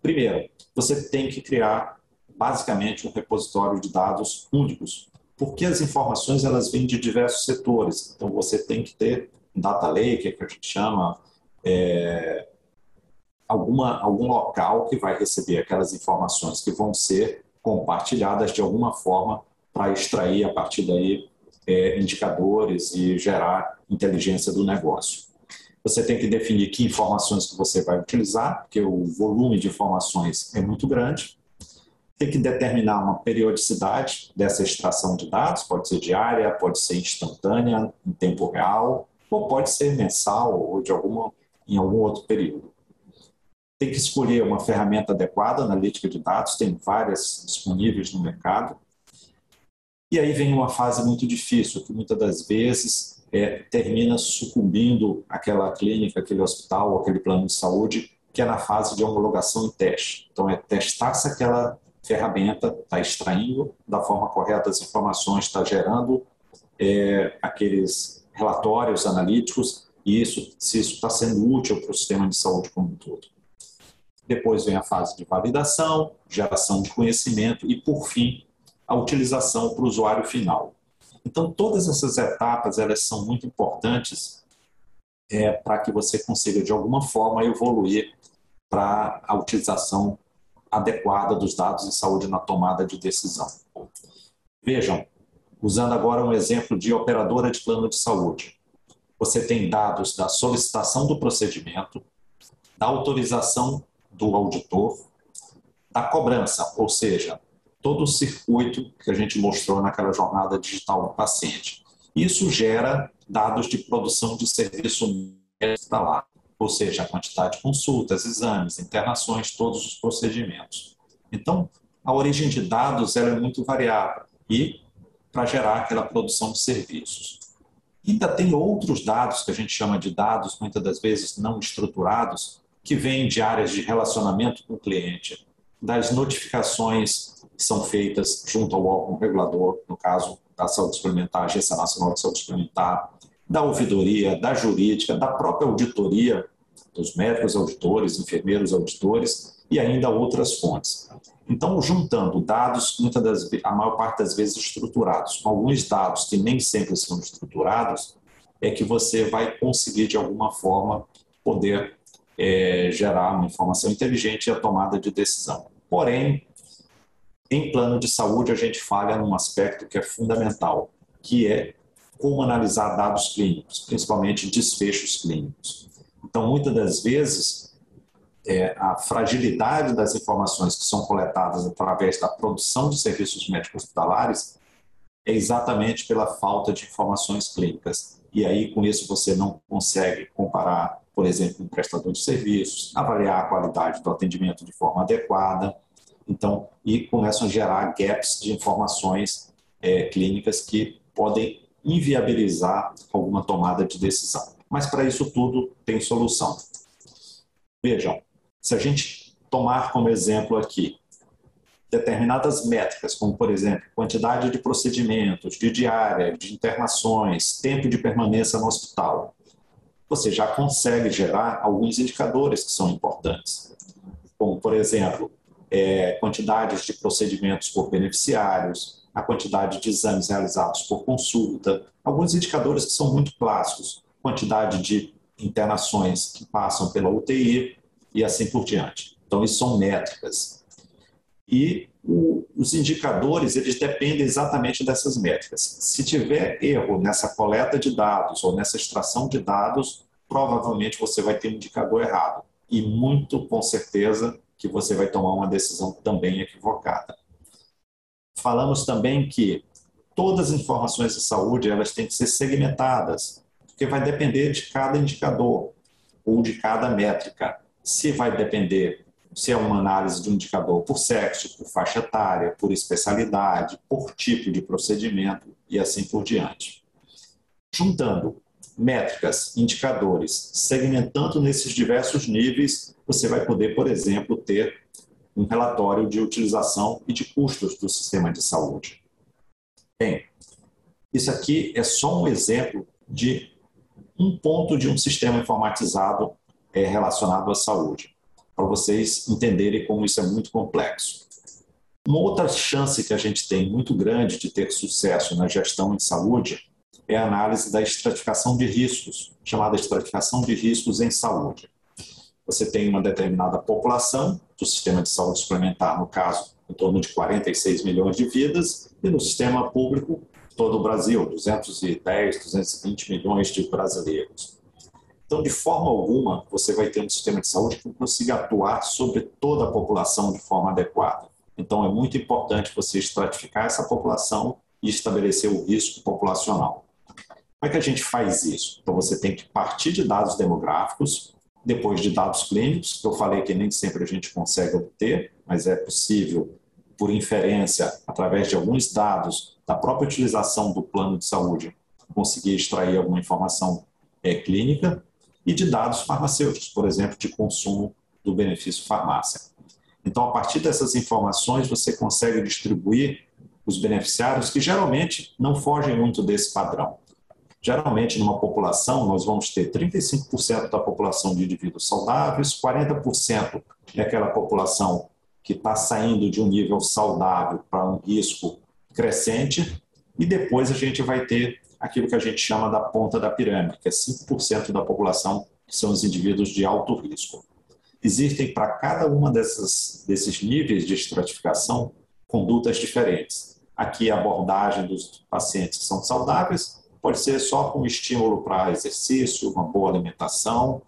Primeiro, você tem que criar basicamente um repositório de dados únicos, porque as informações elas vêm de diversos setores. Então você tem que ter data lake, que a gente chama, é, alguma, algum local que vai receber aquelas informações que vão ser compartilhadas de alguma forma para extrair a partir daí é, indicadores e gerar inteligência do negócio. Você tem que definir que informações que você vai utilizar, porque o volume de informações é muito grande. Tem que determinar uma periodicidade dessa extração de dados, pode ser diária, pode ser instantânea, em tempo real, ou pode ser mensal ou de alguma em algum outro período. Tem que escolher uma ferramenta adequada, analítica de dados, tem várias disponíveis no mercado. E aí vem uma fase muito difícil, que muitas das vezes é, termina sucumbindo aquela clínica, aquele hospital, aquele plano de saúde, que é na fase de homologação e teste. Então, é testar se aquela ferramenta está extraindo da forma correta as informações, está gerando é, aqueles relatórios analíticos e isso, se isso está sendo útil para o sistema de saúde como um todo. Depois vem a fase de validação, geração de conhecimento e, por fim, a utilização para o usuário final. Então, todas essas etapas elas são muito importantes é, para que você consiga, de alguma forma, evoluir para a utilização adequada dos dados de saúde na tomada de decisão. Vejam, usando agora um exemplo de operadora de plano de saúde você tem dados da solicitação do procedimento, da autorização do auditor, da cobrança, ou seja, todo o circuito que a gente mostrou naquela jornada digital do paciente. Isso gera dados de produção de serviço hospitalar, ou seja, a quantidade de consultas, exames, internações, todos os procedimentos. Então, a origem de dados ela é muito variável e para gerar aquela produção de serviços. Ainda tem outros dados que a gente chama de dados, muitas das vezes não estruturados, que vêm de áreas de relacionamento com o cliente. das notificações que são feitas junto ao órgão regulador, no caso da saúde suplementar, Agência Nacional de Saúde Suplementar, da ouvidoria, da jurídica, da própria auditoria, dos médicos auditores, enfermeiros auditores e ainda outras fontes. Então, juntando dados, muitas das, a maior parte das vezes estruturados, com alguns dados que nem sempre são estruturados, é que você vai conseguir, de alguma forma, poder é, gerar uma informação inteligente e a tomada de decisão. Porém, em plano de saúde, a gente falha num aspecto que é fundamental, que é como analisar dados clínicos, principalmente desfechos clínicos. Então, muitas das vezes, é, a fragilidade das informações que são coletadas através da produção de serviços médicos hospitalares é exatamente pela falta de informações clínicas. E aí, com isso, você não consegue comparar, por exemplo, um prestador de serviços, avaliar a qualidade do atendimento de forma adequada, então, e começam a gerar gaps de informações é, clínicas que podem inviabilizar alguma tomada de decisão. Mas para isso tudo tem solução. Vejam, se a gente tomar como exemplo aqui determinadas métricas, como por exemplo, quantidade de procedimentos, de diária, de internações, tempo de permanência no hospital, você já consegue gerar alguns indicadores que são importantes. Como, por exemplo, é, quantidades de procedimentos por beneficiários, a quantidade de exames realizados por consulta, alguns indicadores que são muito clássicos, quantidade de internações que passam pela UTI e assim por diante. Então, isso são métricas. E o, os indicadores, eles dependem exatamente dessas métricas. Se tiver erro nessa coleta de dados ou nessa extração de dados, provavelmente você vai ter um indicador errado. E muito com certeza que você vai tomar uma decisão também equivocada. Falamos também que todas as informações de saúde elas têm que ser segmentadas, porque vai depender de cada indicador ou de cada métrica. Se vai depender se é uma análise de um indicador por sexo, por faixa etária, por especialidade, por tipo de procedimento e assim por diante. Juntando métricas, indicadores, segmentando nesses diversos níveis, você vai poder, por exemplo, ter um relatório de utilização e de custos do sistema de saúde. Bem, isso aqui é só um exemplo de um ponto de um sistema informatizado é, relacionado à saúde, para vocês entenderem como isso é muito complexo. Uma outra chance que a gente tem muito grande de ter sucesso na gestão de saúde é a análise da estratificação de riscos, chamada estratificação de riscos em saúde. Você tem uma determinada população do sistema de saúde suplementar, no caso, em torno de 46 milhões de vidas, e no sistema público, todo o Brasil, 210, 220 milhões de brasileiros. Então, de forma alguma, você vai ter um sistema de saúde que consiga atuar sobre toda a população de forma adequada. Então, é muito importante você estratificar essa população e estabelecer o risco populacional. Como é que a gente faz isso? Então, você tem que partir de dados demográficos, depois de dados clínicos, que eu falei que nem sempre a gente consegue obter, mas é possível, por inferência, através de alguns dados da própria utilização do plano de saúde, conseguir extrair alguma informação é, clínica, e de dados farmacêuticos, por exemplo, de consumo do benefício farmácia. Então, a partir dessas informações, você consegue distribuir os beneficiários que geralmente não fogem muito desse padrão. Geralmente, numa população, nós vamos ter 35% da população de indivíduos saudáveis, 40% é aquela população que está saindo de um nível saudável para um risco crescente, e depois a gente vai ter aquilo que a gente chama da ponta da pirâmide, que é 5% da população que são os indivíduos de alto risco. Existem para cada uma dessas, desses níveis de estratificação condutas diferentes. Aqui a abordagem dos pacientes que são saudáveis, Pode ser só com estímulo para exercício, uma boa alimentação.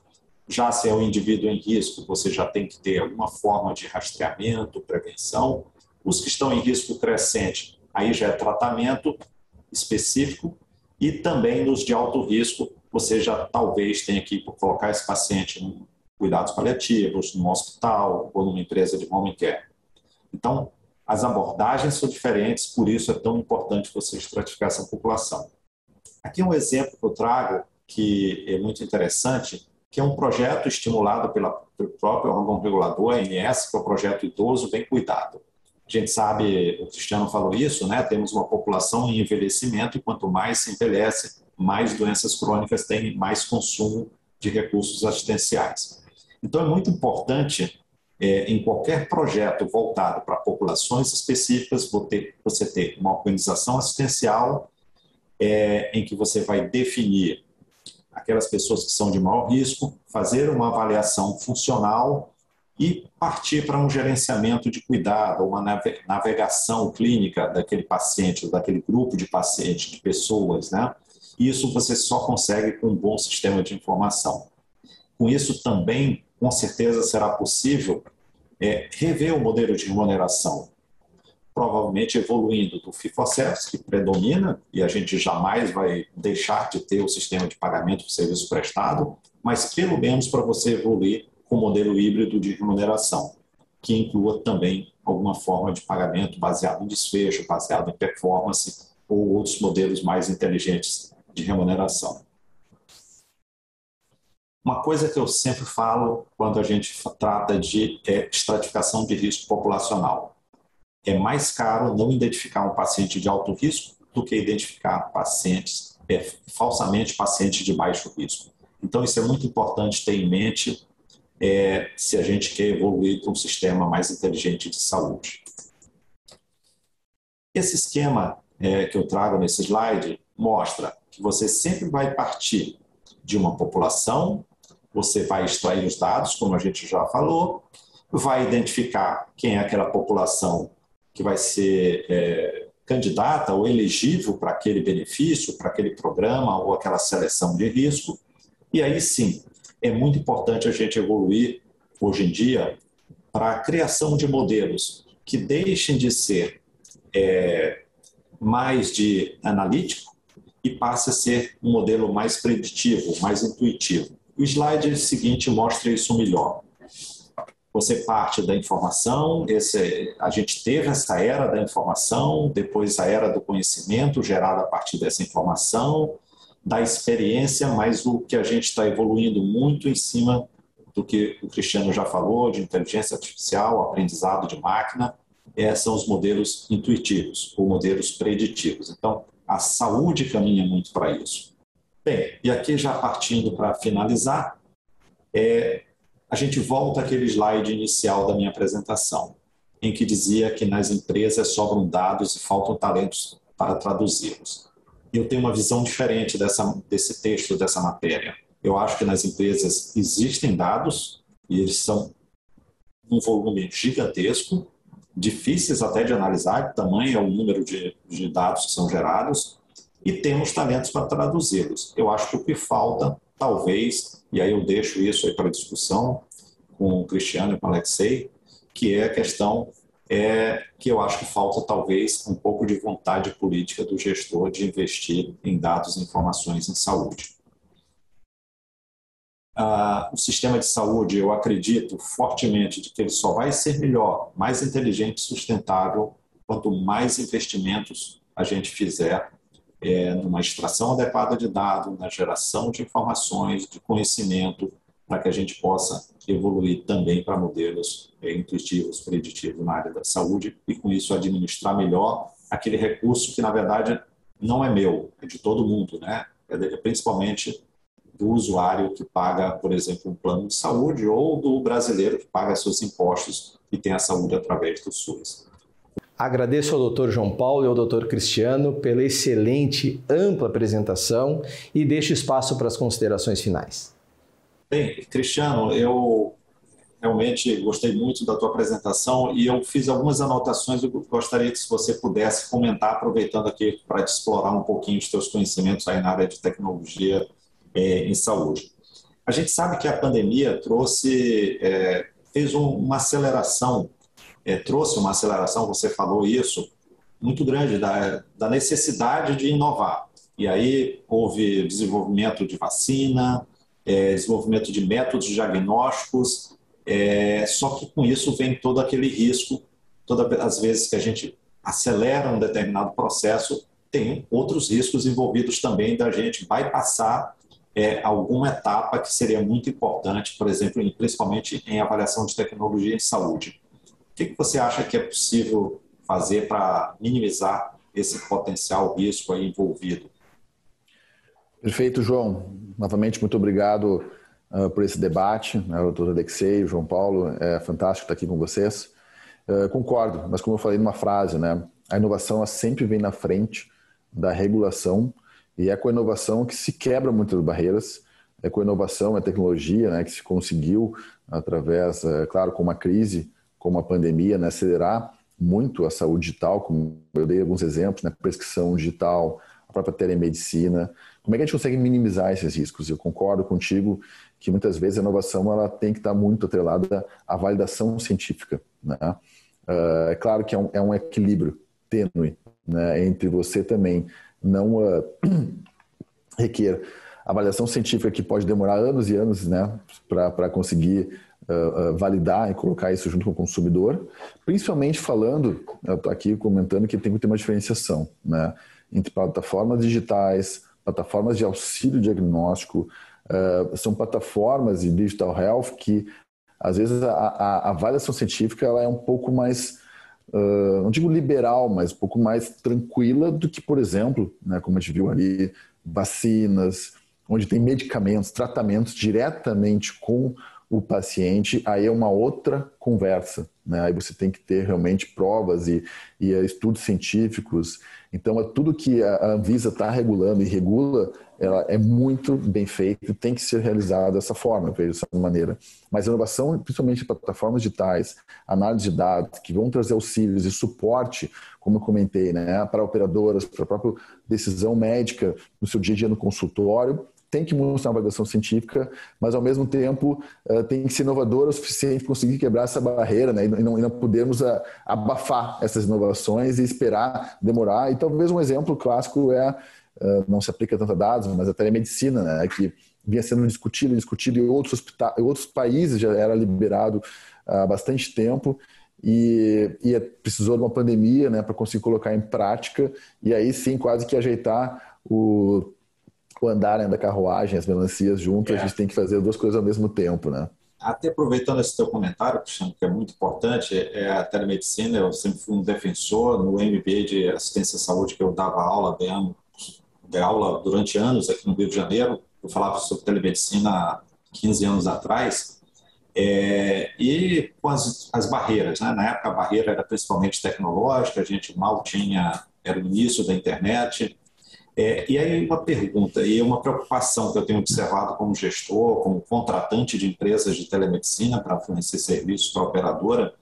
Já se é um indivíduo em risco, você já tem que ter alguma forma de rastreamento, prevenção. Os que estão em risco crescente, aí já é tratamento específico. E também nos de alto risco, você já talvez tenha que colocar esse paciente em cuidados paliativos, num hospital ou numa empresa de home care. Então, as abordagens são diferentes, por isso é tão importante você estratificar essa população. Aqui um exemplo que eu trago que é muito interessante, que é um projeto estimulado pela, pelo próprio órgão regulador, a ANS, que é o projeto Idoso Bem Cuidado. A gente sabe, o Cristiano falou isso, né? Temos uma população em envelhecimento e quanto mais se envelhece, mais doenças crônicas têm, mais consumo de recursos assistenciais. Então é muito importante é, em qualquer projeto voltado para populações específicas, você ter uma organização assistencial é, em que você vai definir aquelas pessoas que são de maior risco, fazer uma avaliação funcional e partir para um gerenciamento de cuidado, uma navegação clínica daquele paciente, daquele grupo de pacientes, de pessoas, né? Isso você só consegue com um bom sistema de informação. Com isso também, com certeza, será possível é, rever o modelo de remuneração, provavelmente evoluindo do FIFO-CERS, que predomina, e a gente jamais vai deixar de ter o sistema de pagamento de serviço prestado, mas pelo menos para você evoluir com modelo híbrido de remuneração, que inclua também alguma forma de pagamento baseado em desfecho, baseado em performance ou outros modelos mais inteligentes de remuneração. Uma coisa que eu sempre falo quando a gente trata de é, estratificação de risco populacional. É mais caro não identificar um paciente de alto risco do que identificar pacientes, é, falsamente pacientes de baixo risco. Então, isso é muito importante ter em mente é, se a gente quer evoluir para um sistema mais inteligente de saúde. Esse esquema é, que eu trago nesse slide mostra que você sempre vai partir de uma população você vai extrair os dados, como a gente já falou, vai identificar quem é aquela população que vai ser é, candidata ou elegível para aquele benefício, para aquele programa ou aquela seleção de risco. E aí sim, é muito importante a gente evoluir hoje em dia para a criação de modelos que deixem de ser é, mais de analítico e passe a ser um modelo mais preditivo, mais intuitivo. O slide seguinte mostra isso melhor. Você parte da informação, esse, a gente teve essa era da informação, depois a era do conhecimento gerada a partir dessa informação, da experiência, mas o que a gente está evoluindo muito em cima do que o Cristiano já falou, de inteligência artificial, aprendizado de máquina, é, são os modelos intuitivos, ou modelos preditivos. Então, a saúde caminha muito para isso. Bem, e aqui já partindo para finalizar, é, a gente volta àquele slide inicial da minha apresentação, em que dizia que nas empresas sobram dados e faltam talentos para traduzi-los. Eu tenho uma visão diferente dessa, desse texto, dessa matéria. Eu acho que nas empresas existem dados, e eles são um volume gigantesco, difíceis até de analisar, tamanho é o número de, de dados que são gerados, e temos talentos para traduzi-los. Eu acho que o que falta, talvez, e aí eu deixo isso aí para discussão com o Cristiano e com o Alexei, que é a questão é que eu acho que falta talvez um pouco de vontade política do gestor de investir em dados e informações em saúde. Ah, o sistema de saúde, eu acredito fortemente de que ele só vai ser melhor, mais inteligente e sustentável quanto mais investimentos a gente fizer é, numa extração adequada de dados, na geração de informações, de conhecimento, para que a gente possa evoluir também para modelos é, intuitivos, preditivos na área da saúde e, com isso, administrar melhor aquele recurso que, na verdade, não é meu, é de todo mundo, né? É, de, principalmente do usuário que paga, por exemplo, um plano de saúde ou do brasileiro que paga seus impostos e tem a saúde através do SUS. Agradeço ao Dr. João Paulo e ao Dr. Cristiano pela excelente, ampla apresentação e deixo espaço para as considerações finais. Bem, Cristiano, eu realmente gostei muito da tua apresentação e eu fiz algumas anotações eu gostaria que você pudesse comentar, aproveitando aqui para te explorar um pouquinho os teus conhecimentos aí na área de tecnologia é, em saúde. A gente sabe que a pandemia trouxe, é, fez um, uma aceleração é, trouxe uma aceleração, você falou isso, muito grande da, da necessidade de inovar. E aí houve desenvolvimento de vacina, é, desenvolvimento de métodos diagnósticos, é, só que com isso vem todo aquele risco, todas as vezes que a gente acelera um determinado processo, tem outros riscos envolvidos também da gente bypassar é, alguma etapa que seria muito importante, por exemplo, principalmente em avaliação de tecnologia em saúde. O que, que você acha que é possível fazer para minimizar esse potencial risco envolvido? Perfeito, João. Novamente, muito obrigado uh, por esse debate. Né, o doutor Alexei, o João Paulo, é fantástico estar aqui com vocês. Uh, concordo, mas como eu falei numa frase, né, a inovação sempre vem na frente da regulação e é com a inovação que se quebra muitas barreiras. É com a inovação, a tecnologia, né, que se conseguiu, através, é, claro, com uma crise, como a pandemia, né, acelerar muito a saúde digital, como eu dei alguns exemplos, né, prescrição digital, a própria telemedicina. Como é que a gente consegue minimizar esses riscos? Eu concordo contigo que muitas vezes a inovação ela tem que estar muito atrelada à validação científica. Né? Uh, é claro que é um, é um equilíbrio tênue né, entre você também não uh, requer avaliação científica que pode demorar anos e anos né, para conseguir uh, uh, validar e colocar isso junto com o consumidor, principalmente falando, eu estou aqui comentando que tem que ter uma diferenciação né, entre plataformas digitais, plataformas de auxílio diagnóstico, uh, são plataformas de digital health que às vezes a, a, a avaliação científica ela é um pouco mais uh, não digo liberal, mas um pouco mais tranquila do que, por exemplo, né, como a gente viu ali, vacinas, onde tem medicamentos, tratamentos diretamente com o paciente, aí é uma outra conversa. Né? Aí você tem que ter realmente provas e, e estudos científicos. Então, é tudo que a Anvisa está regulando e regula ela é muito bem feita e tem que ser realizada dessa forma, vejo dessa maneira. Mas a inovação, principalmente em plataformas digitais, análise de dados, que vão trazer auxílios e suporte, como eu comentei, né, para operadoras, para a própria decisão médica no seu dia a dia no consultório, tem que mostrar uma validação científica, mas ao mesmo tempo uh, tem que ser inovadora o suficiente para conseguir quebrar essa barreira né, e, não, e não uh, abafar essas inovações e esperar demorar. E talvez um exemplo clássico é uh, não se aplica tanto a dados, mas a telemedicina, né, que vinha sendo discutido, discutido em outros, em outros países já era liberado há bastante tempo e, e é, precisou de uma pandemia né, para conseguir colocar em prática e aí sim quase que ajeitar o, o andar da carruagem, as melancias juntas, é. a gente tem que fazer duas coisas ao mesmo tempo, né? Até aproveitando esse teu comentário, Cristiano, que é muito importante, é a telemedicina, eu sempre fui um defensor no MBA de assistência à saúde que eu dava aula, dei, aula durante anos aqui no Rio de Janeiro, eu falava sobre telemedicina há 15 anos atrás, é, e com as, as barreiras, né? na época a barreira era principalmente tecnológica, a gente mal tinha, era o início da internet, é, e aí uma pergunta e uma preocupação que eu tenho observado como gestor, como contratante de empresas de telemedicina para fornecer serviços para a operadora,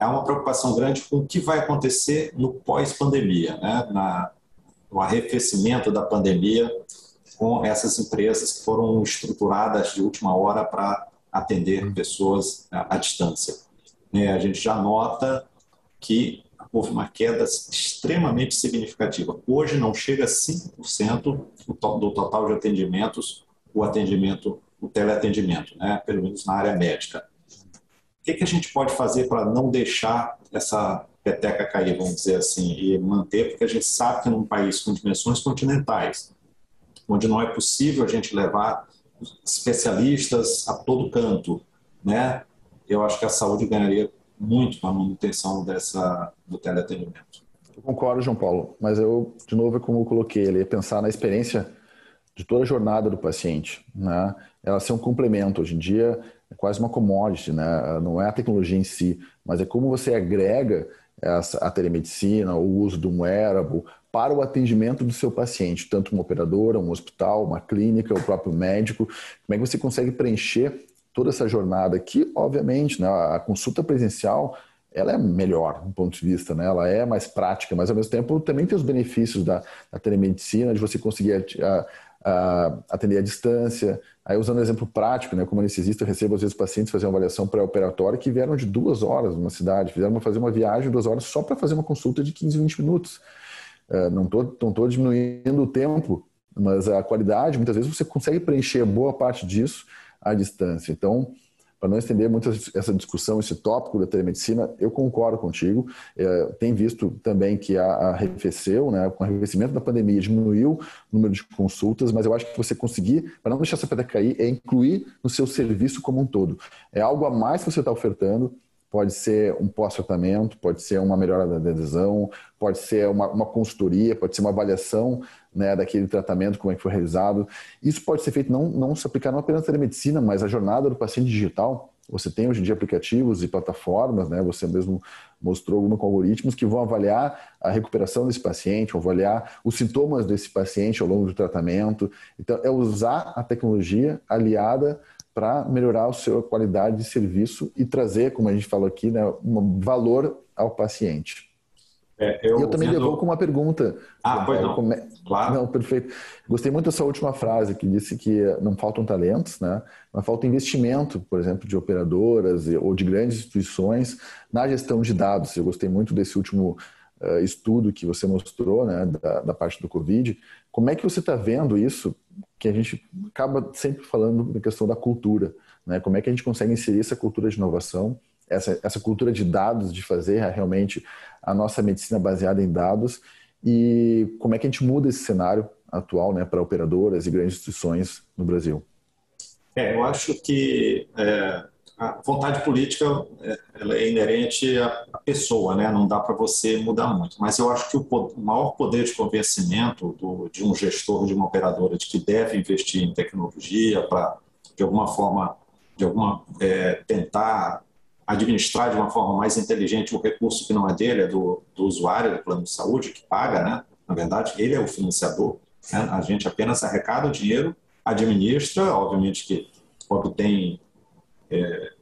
é uma preocupação grande com o que vai acontecer no pós-pandemia, né? Na, no arrefecimento da pandemia com essas empresas que foram estruturadas de última hora para atender pessoas à, distância. É, a gente já nota que houve uma queda extremamente significativa. Hoje não chega a 5% do total de atendimentos, o atendimento, o teleatendimento, né? pelo menos na área médica. O que, que a gente pode fazer para não deixar essa peteca cair, vamos dizer assim, e manter, porque a gente sabe que num país com dimensões continentais, onde não é possível a gente levar especialistas a todo canto, né? Eu acho que a saúde ganharia muito com a manutenção dessa, do teleatendimento. Eu concordo, João Paulo, mas eu, de novo, como eu coloquei, ele é pensar na experiência de toda a jornada do paciente, né? Ela ser um complemento. Hoje em dia é quase uma commodity, né? Não é a tecnologia em si, mas é como você agrega essa, a telemedicina, o uso de um wearable para o atendimento do seu paciente, tanto uma operadora, um hospital, uma clínica, o próprio médico. Como é que você consegue preencher toda essa jornada que, obviamente, né, a consulta presencial ela é melhor do ponto de vista, né? ela é mais prática, mas ao mesmo tempo também tem os benefícios da, da telemedicina, de você conseguir a, a, atender à distância. Aí, usando um exemplo prático, né, como anestesista, eu recebo às vezes pacientes fazer uma avaliação pré-operatória que vieram de duas horas numa cidade, fizeram fazer uma viagem de duas horas só para fazer uma consulta de 15, 20 minutos. Uh, não estou não tô diminuindo o tempo, mas a qualidade, muitas vezes você consegue preencher boa parte disso à distância. Então, para não estender muito essa discussão, esse tópico da telemedicina, eu concordo contigo. É, tem visto também que a, arrefeceu, né, com o arrefecimento da pandemia, diminuiu o número de consultas, mas eu acho que você conseguir, para não deixar essa pedra cair, é incluir no seu serviço como um todo. É algo a mais que você está ofertando, pode ser um pós-tratamento, pode ser uma melhora da adesão, pode ser uma, uma consultoria, pode ser uma avaliação né, daquele tratamento, como é que foi realizado. Isso pode ser feito não, não se aplicar não apenas na telemedicina, mas a jornada do paciente digital. Você tem hoje em dia aplicativos e plataformas, né? Você mesmo mostrou alguma com algoritmos que vão avaliar a recuperação desse paciente, vão avaliar os sintomas desse paciente ao longo do tratamento. Então, é usar a tecnologia aliada para melhorar a sua qualidade de serviço e trazer, como a gente falou aqui, né, um valor ao paciente. É, eu, eu, também vendo... levou com uma pergunta. Ah, pois não. Come... Claro. Não, perfeito. Gostei muito dessa última frase que disse que não faltam talentos, né? mas falta investimento, por exemplo, de operadoras ou de grandes instituições na gestão de dados. Eu gostei muito desse último uh, estudo que você mostrou, né, da, da parte do Covid. Como é que você está vendo isso? Que a gente acaba sempre falando da questão da cultura. Né? Como é que a gente consegue inserir essa cultura de inovação essa, essa cultura de dados, de fazer realmente a nossa medicina baseada em dados e como é que a gente muda esse cenário atual né, para operadoras e grandes instituições no Brasil? É, eu acho que é, a vontade política é, ela é inerente à pessoa, né? não dá para você mudar muito. Mas eu acho que o, maior poder de convencimento do, de um gestor, de uma operadora, de que deve investir em tecnologia para, de alguma forma, de alguma, é, tentar administrar de uma forma mais inteligente o recurso que não é dele, é do, do usuário do plano de saúde, que paga, né? Na verdade, ele é o financiador. Né? A gente apenas arrecada o dinheiro, administra, obviamente que obtém é,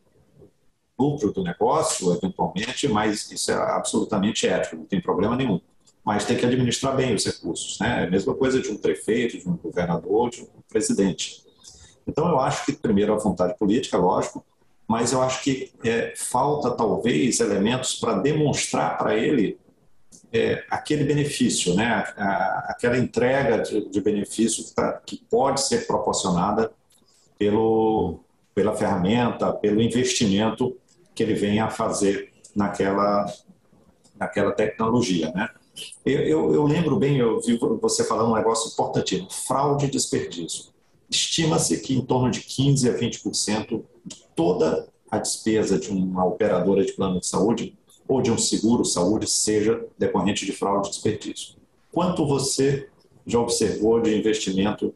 lucro do negócio, eventualmente, mas isso é absolutamente ético, não tem problema nenhum. Mas tem que administrar bem os recursos. Né? É a mesma coisa de um prefeito, de um governador, de um presidente. Então, eu acho que, primeiro, a vontade política, lógico, mas eu acho que é, falta talvez elementos para demonstrar para ele é, aquele benefício, né? A, aquela entrega de, de benefício que, tá, que, pode ser proporcionada pelo, pela ferramenta, pelo investimento que ele venha a fazer naquela, naquela tecnologia, né? Eu, eu, eu lembro bem, eu vi você falando um negócio importantíssimo, fraude e desperdício. Estima-se que em torno de 15 a 20% de toda a despesa de uma operadora de plano de saúde ou de um seguro saúde seja decorrente de fraude e desperdício. Quanto você já observou de investimento,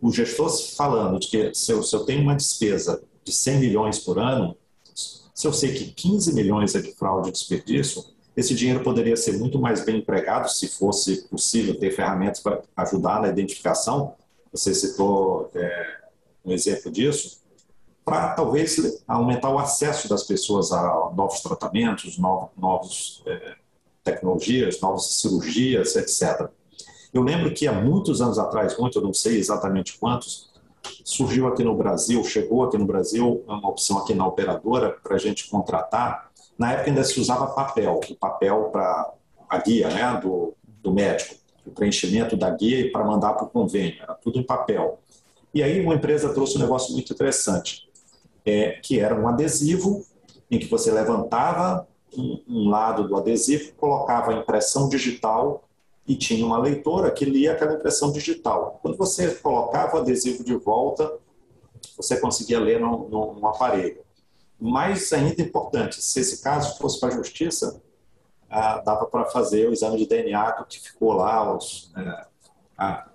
o gestor falando de que se eu, se eu tenho uma despesa de 100 milhões por ano, se eu sei que 15 milhões é de fraude e desperdício, esse dinheiro poderia ser muito mais bem empregado se fosse possível ter ferramentas para ajudar na identificação. Você citou é, um exemplo disso para talvez aumentar o acesso das pessoas a novos tratamentos, novos, novos é, tecnologias, novas cirurgias, etc. Eu lembro que há muitos anos atrás, muito, eu não sei exatamente quantos, surgiu aqui no Brasil, chegou aqui no Brasil uma opção aqui na operadora para a gente contratar. Na época ainda se usava papel, o papel para a guia né, do, do médico, o preenchimento da guia e para mandar para o convênio, era tudo em papel. E aí uma empresa trouxe um negócio muito interessante é, que era um adesivo em que você levantava um, um lado do adesivo, colocava a impressão digital e tinha uma leitora que lia aquela impressão digital. Quando você colocava o adesivo de volta, você conseguia ler no, no, aparelho. Mais ainda importante, se esse caso fosse para a justiça, ah, dava para fazer o exame de DNA que ficou lá os, é, ah,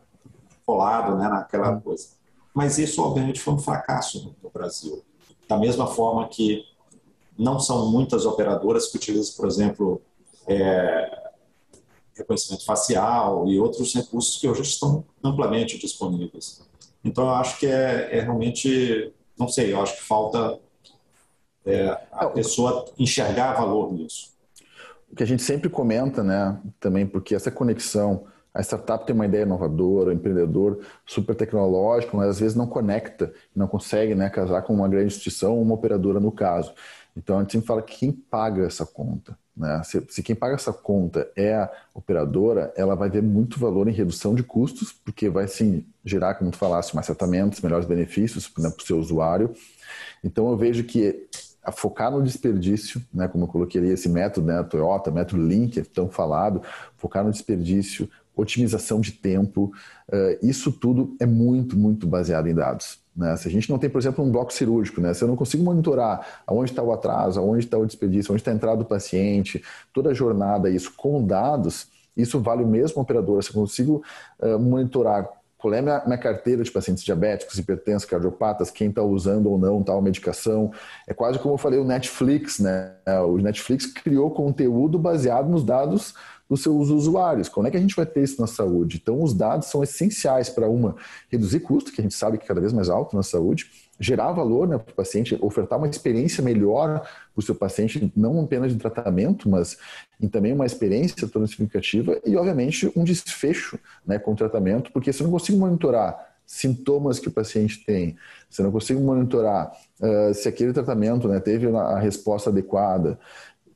colado né, naquela uhum. coisa. Mas isso, obviamente, foi um fracasso no Brasil. Da mesma forma que não são muitas operadoras que utilizam, por exemplo, é, reconhecimento facial e outros recursos que hoje estão amplamente disponíveis. Então, eu acho que é, é realmente, não sei, eu acho que falta é, a pessoa enxergar valor nisso. Que a gente sempre comenta, né, também, porque essa conexão a startup tem uma ideia inovadora, empreendedor super tecnológico, mas às vezes não conecta, não consegue né, casar com uma grande instituição, uma operadora no caso. Então a gente sempre fala que quem paga essa conta. Né? Se, se, quem paga essa conta é a operadora, ela vai ver muito valor em redução de custos, porque vai sim gerar, como tu falaste, mais tratamentos, melhores benefícios né, para o seu usuário. Então eu vejo que a focar no desperdício, né, como eu coloquei ali, esse método, né, Toyota, método que é tão falado, focar no desperdício, otimização de tempo, uh, isso tudo é muito, muito baseado em dados. Né? Se a gente não tem, por exemplo, um bloco cirúrgico, né? se eu não consigo monitorar aonde está o atraso, aonde está o desperdício, onde está a entrada do paciente, toda a jornada, isso com dados, isso vale o mesmo operador. Se eu consigo uh, monitorar qual é a minha, minha, carteira de pacientes diabéticos, hipertensos, cardiopatas, quem está usando ou não tal medicação. É quase como eu falei, o Netflix, né? O Netflix criou conteúdo baseado nos dados dos seus usuários. Como é que a gente vai ter isso na saúde? Então, os dados são essenciais para uma reduzir custo, que a gente sabe que é cada vez mais alto na saúde, gerar valor né, para o paciente, ofertar uma experiência melhor para o seu paciente, não apenas de tratamento, mas também uma experiência toda significativa e, obviamente, um desfecho né, com o tratamento, porque se eu não consigo monitorar sintomas que o paciente tem, se eu não consigo monitorar uh, se aquele tratamento né, teve a resposta adequada,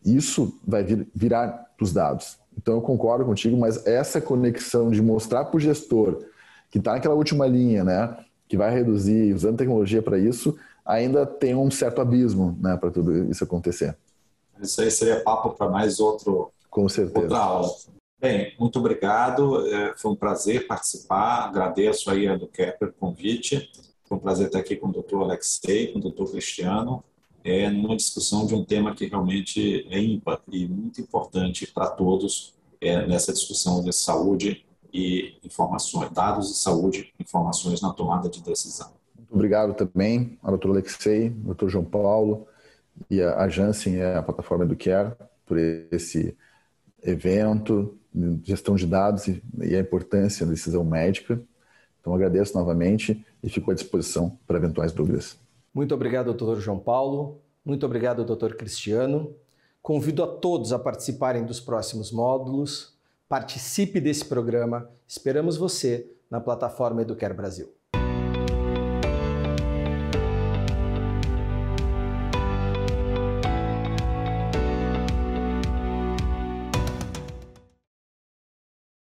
isso vai vir, virar os dados. Então eu concordo contigo, mas essa conexão de mostrar para o gestor que está naquela última linha, né, que vai reduzir usando tecnologia para isso, ainda tem um certo abismo, né, para tudo isso acontecer. Isso aí seria papo para mais outro, Com certeza. outra aula. Bem, muito obrigado. É, foi um prazer participar. Agradeço aí a do Kepler o convite. Foi um prazer estar aqui com o doutor Alexei, com o doutor Cristiano é numa discussão de um tema que realmente é ímpar e muito importante para todos é, nessa discussão de saúde e informações, dados de saúde, informações na tomada de decisão. Muito obrigado também ao doutor Alexei, doutor João Paulo e a Janssen, é a plataforma do Care, por esse evento, gestão de dados e a importância da decisão médica. Então agradeço novamente e fico à disposição para eventuais dúvidas. Muito obrigado, doutor João Paulo. Muito obrigado, doutor Cristiano. Convido a todos a participarem dos próximos módulos. Participe desse programa. Esperamos você na plataforma Educar Brasil.